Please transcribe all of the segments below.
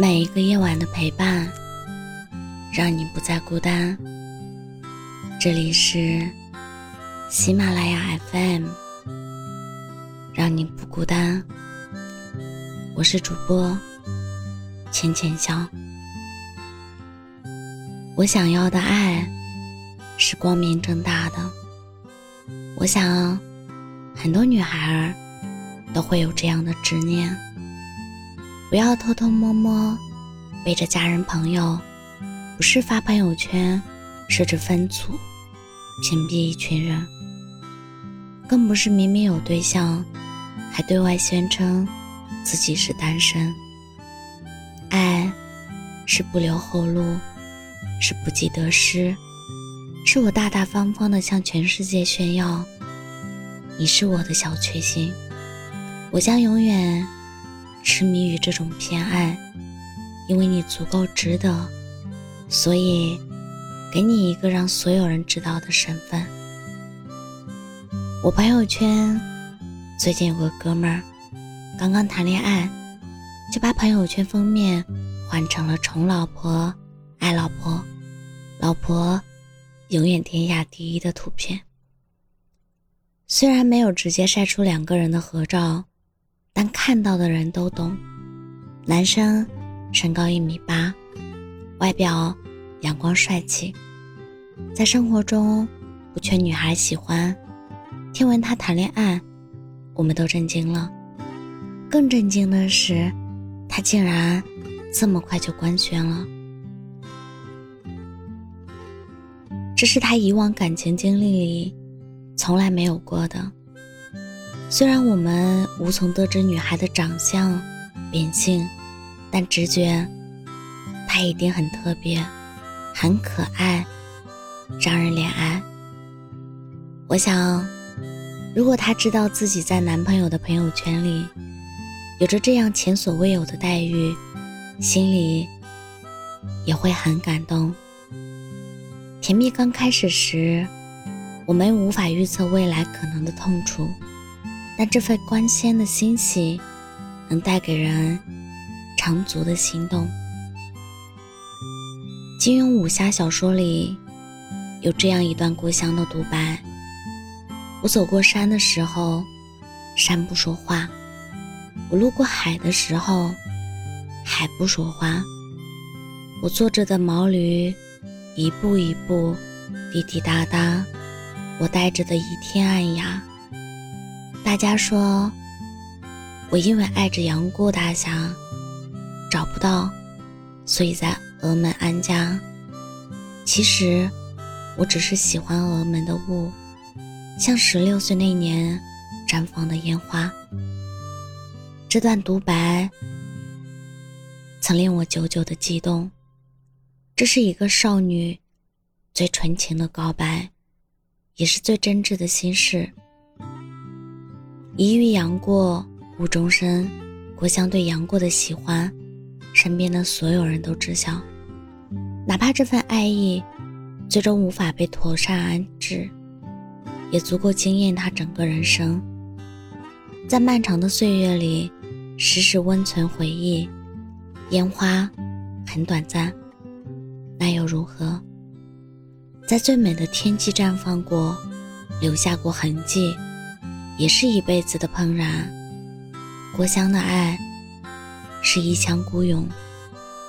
每一个夜晚的陪伴，让你不再孤单。这里是喜马拉雅 FM，让你不孤单。我是主播浅浅笑。我想要的爱是光明正大的。我想，很多女孩儿都会有这样的执念。不要偷偷摸摸背着家人朋友，不是发朋友圈设置分组屏蔽一群人，更不是明明有对象还对外宣称自己是单身。爱是不留后路，是不计得失，是我大大方方的向全世界炫耀，你是我的小确幸，我将永远。痴迷于这种偏爱，因为你足够值得，所以给你一个让所有人知道的身份。我朋友圈最近有个哥们儿，刚刚谈恋爱，就把朋友圈封面换成了“宠老婆，爱老婆，老婆永远天下第一”的图片。虽然没有直接晒出两个人的合照。但看到的人都懂，男生身高一米八，外表阳光帅气，在生活中不缺女孩喜欢。听闻他谈恋爱，我们都震惊了。更震惊的是，他竟然这么快就官宣了。这是他以往感情经历里从来没有过的。虽然我们无从得知女孩的长相、秉性，但直觉，她一定很特别，很可爱，让人怜爱。我想，如果她知道自己在男朋友的朋友圈里有着这样前所未有的待遇，心里也会很感动。甜蜜刚开始时，我们无法预测未来可能的痛楚。但这份光鲜的欣喜，能带给人长足的心动。金庸武侠小说里有这样一段故乡的独白：我走过山的时候，山不说话；我路过海的时候，海不说话。我坐着的毛驴，一步一步，滴滴答答；我带着的一天暗哑。大家说，我因为爱着杨过大侠，找不到，所以在峨门安家。其实，我只是喜欢峨门的雾，像十六岁那年绽放的烟花。这段独白曾令我久久的激动。这是一个少女最纯情的告白，也是最真挚的心事。一遇杨过误终身，郭襄对杨过的喜欢，身边的所有人都知晓。哪怕这份爱意最终无法被妥善安置，也足够惊艳他整个人生。在漫长的岁月里，时时温存回忆。烟花很短暂，那又如何？在最美的天际绽放过，留下过痕迹。也是一辈子的怦然。郭襄的爱是一腔孤勇，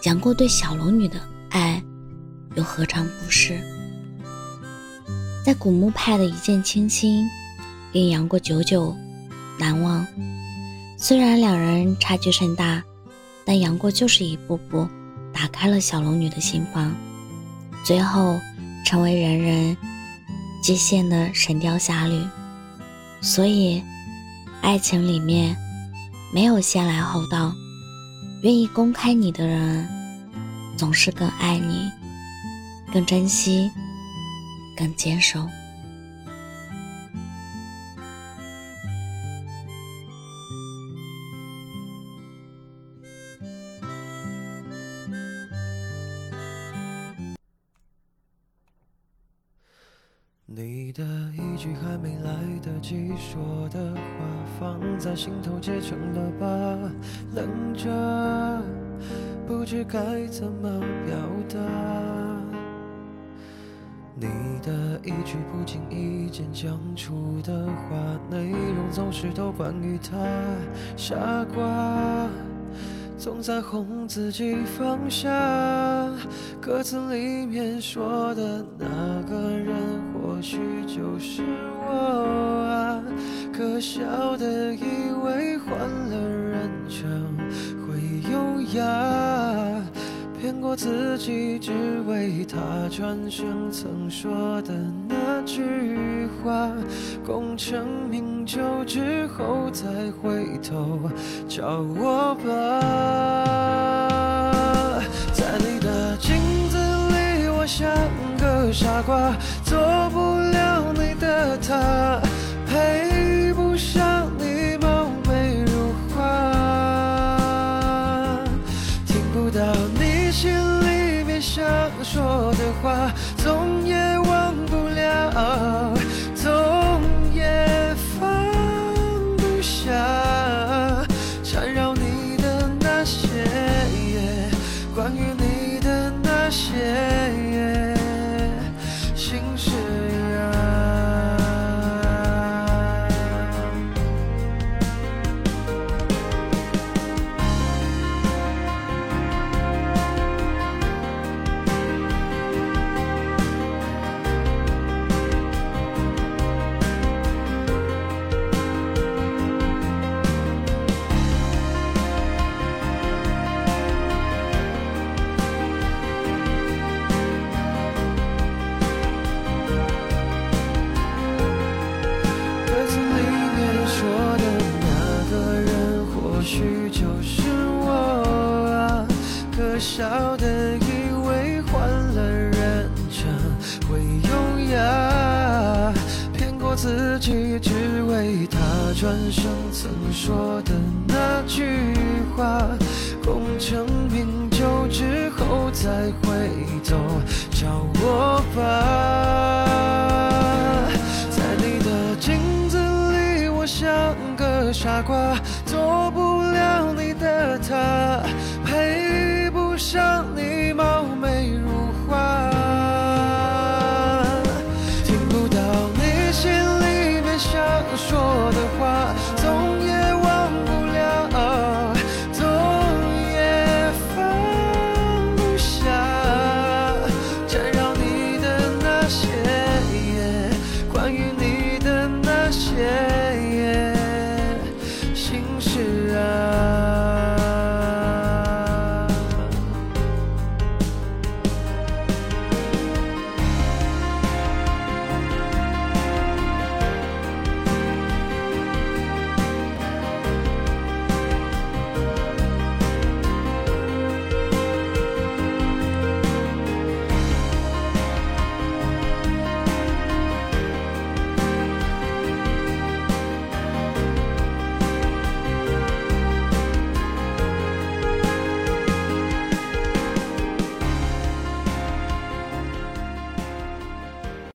杨过对小龙女的爱又何尝不是？在古墓派的一见倾心，令杨过久久难忘。虽然两人差距甚大，但杨过就是一步步打开了小龙女的心房，最后成为人人皆羡的神雕侠侣。所以，爱情里面没有先来后到，愿意公开你的人，总是更爱你、更珍惜、更坚守。你的一句还没来得及说的话，放在心头结成了疤，冷着。不知该怎么表达。你的一句不经意间讲出的话，内容总是都关于他，傻瓜。总在哄自己放下，歌词里面说的那个人，或许就是我啊。可笑的以为换了人称会优雅，骗过自己，只为他转身曾说的那句话，功成名就之后再回头找我吧。在你的镜子里，我像个傻瓜，做不了你的他，下，笑的以为换了人称会优雅，骗过自己，只为他转身曾说的那句话，功成名就之后再回头找我吧。在你的镜子里，我像个傻瓜。你貌。